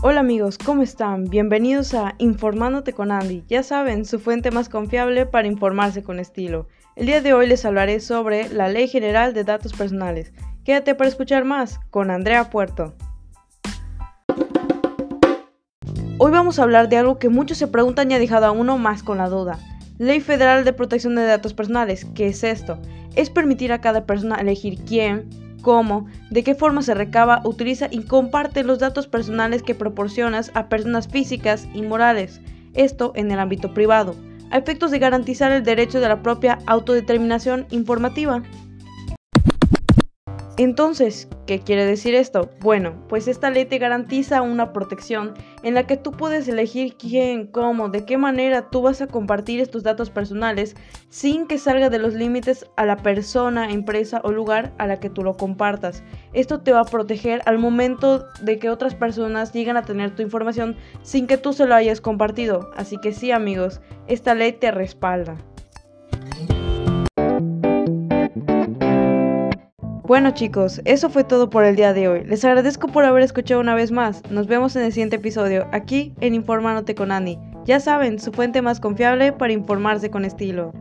Hola amigos, ¿cómo están? Bienvenidos a Informándote con Andy. Ya saben, su fuente más confiable para informarse con estilo. El día de hoy les hablaré sobre la Ley General de Datos Personales. Quédate para escuchar más con Andrea Puerto. Hoy vamos a hablar de algo que muchos se preguntan y ha dejado a uno más con la duda. Ley Federal de Protección de Datos Personales. ¿Qué es esto? Es permitir a cada persona elegir quién, cómo, de qué forma se recaba, utiliza y comparte los datos personales que proporcionas a personas físicas y morales, esto en el ámbito privado, a efectos de garantizar el derecho de la propia autodeterminación informativa. Entonces, ¿qué quiere decir esto? Bueno, pues esta ley te garantiza una protección en la que tú puedes elegir quién, cómo, de qué manera tú vas a compartir estos datos personales sin que salga de los límites a la persona, empresa o lugar a la que tú lo compartas. Esto te va a proteger al momento de que otras personas lleguen a tener tu información sin que tú se lo hayas compartido. Así que sí amigos, esta ley te respalda. Bueno chicos, eso fue todo por el día de hoy. Les agradezco por haber escuchado una vez más. Nos vemos en el siguiente episodio, aquí en Informándote con Andy. Ya saben, su fuente más confiable para informarse con estilo.